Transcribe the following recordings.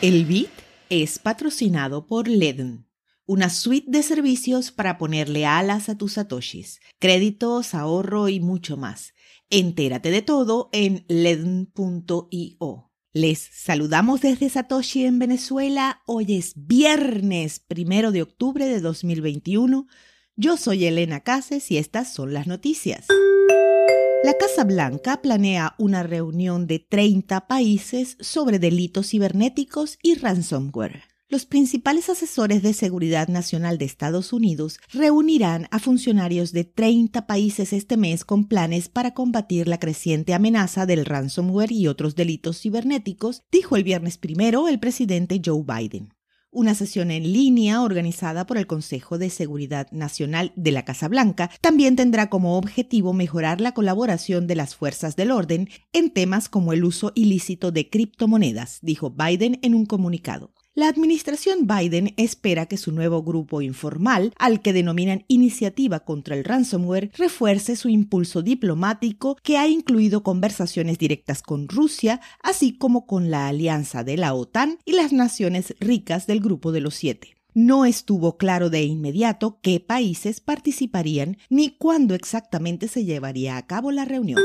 El BIT es patrocinado por Ledn, una suite de servicios para ponerle alas a tus satoshis, créditos, ahorro y mucho más. Entérate de todo en ledn.io. Les saludamos desde Satoshi en Venezuela. Hoy es viernes primero de octubre de 2021. Yo soy Elena Cases y estas son las noticias. La Casa Blanca planea una reunión de 30 países sobre delitos cibernéticos y ransomware. Los principales asesores de seguridad nacional de Estados Unidos reunirán a funcionarios de 30 países este mes con planes para combatir la creciente amenaza del ransomware y otros delitos cibernéticos, dijo el viernes primero el presidente Joe Biden una sesión en línea organizada por el Consejo de Seguridad Nacional de la Casa Blanca también tendrá como objetivo mejorar la colaboración de las fuerzas del orden en temas como el uso ilícito de criptomonedas, dijo Biden en un comunicado. La administración Biden espera que su nuevo grupo informal, al que denominan Iniciativa contra el Ransomware, refuerce su impulso diplomático que ha incluido conversaciones directas con Rusia, así como con la alianza de la OTAN y las naciones ricas del Grupo de los Siete. No estuvo claro de inmediato qué países participarían ni cuándo exactamente se llevaría a cabo la reunión.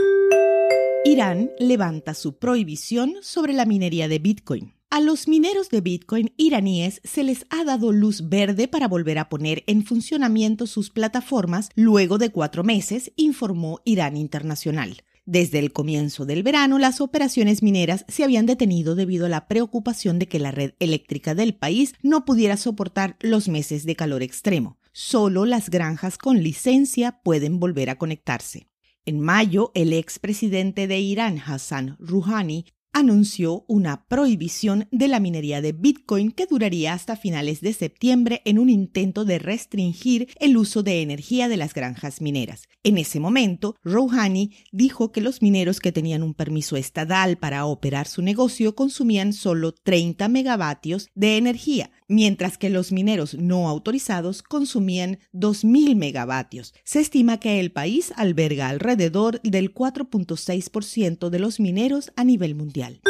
Irán levanta su prohibición sobre la minería de Bitcoin. A los mineros de Bitcoin iraníes se les ha dado luz verde para volver a poner en funcionamiento sus plataformas luego de cuatro meses, informó Irán Internacional. Desde el comienzo del verano, las operaciones mineras se habían detenido debido a la preocupación de que la red eléctrica del país no pudiera soportar los meses de calor extremo. Solo las granjas con licencia pueden volver a conectarse. En mayo, el expresidente de Irán, Hassan Rouhani, anunció una prohibición de la minería de Bitcoin que duraría hasta finales de septiembre en un intento de restringir el uso de energía de las granjas mineras. En ese momento, Rouhani dijo que los mineros que tenían un permiso estatal para operar su negocio consumían solo 30 megavatios de energía, mientras que los mineros no autorizados consumían 2.000 megavatios. Se estima que el país alberga alrededor del 4.6% de los mineros a nivel mundial.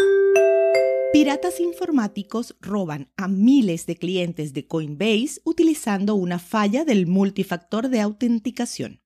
Piratas informáticos roban a miles de clientes de Coinbase utilizando una falla del multifactor de autenticación.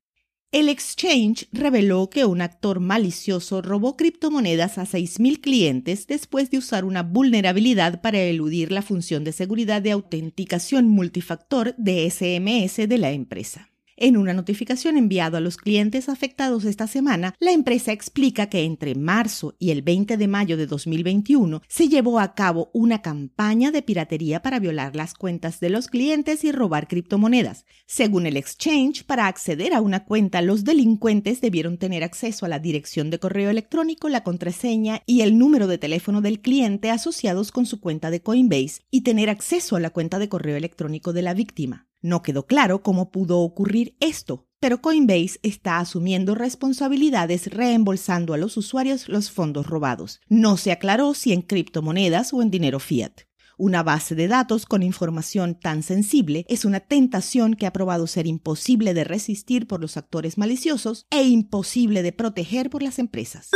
El exchange reveló que un actor malicioso robó criptomonedas a 6.000 clientes después de usar una vulnerabilidad para eludir la función de seguridad de autenticación multifactor de SMS de la empresa. En una notificación enviada a los clientes afectados esta semana, la empresa explica que entre marzo y el 20 de mayo de 2021 se llevó a cabo una campaña de piratería para violar las cuentas de los clientes y robar criptomonedas. Según el exchange, para acceder a una cuenta, los delincuentes debieron tener acceso a la dirección de correo electrónico, la contraseña y el número de teléfono del cliente asociados con su cuenta de Coinbase y tener acceso a la cuenta de correo electrónico de la víctima. No quedó claro cómo pudo ocurrir esto, pero Coinbase está asumiendo responsabilidades reembolsando a los usuarios los fondos robados. No se aclaró si en criptomonedas o en dinero fiat. Una base de datos con información tan sensible es una tentación que ha probado ser imposible de resistir por los actores maliciosos e imposible de proteger por las empresas.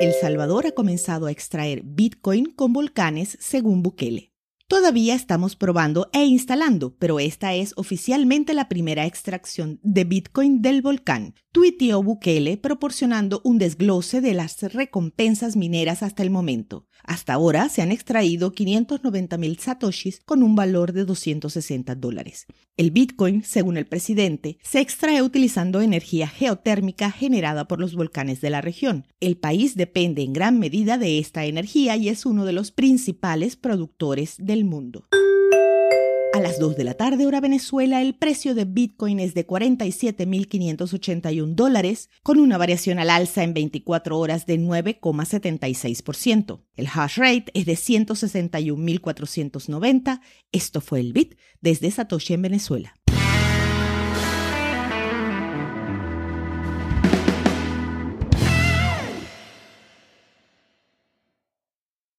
El Salvador ha comenzado a extraer Bitcoin con volcanes según Bukele. Todavía estamos probando e instalando, pero esta es oficialmente la primera extracción de Bitcoin del volcán, tuiteó Bukele proporcionando un desglose de las recompensas mineras hasta el momento. Hasta ahora se han extraído 590 mil satoshis con un valor de 260 dólares. El Bitcoin, según el presidente, se extrae utilizando energía geotérmica generada por los volcanes de la región. El país depende en gran medida de esta energía y es uno de los principales productores mundo. A las 2 de la tarde hora Venezuela, el precio de Bitcoin es de 47.581 dólares, con una variación al alza en 24 horas de 9,76%. El hash rate es de 161.490. Esto fue el Bit desde Satoshi en Venezuela.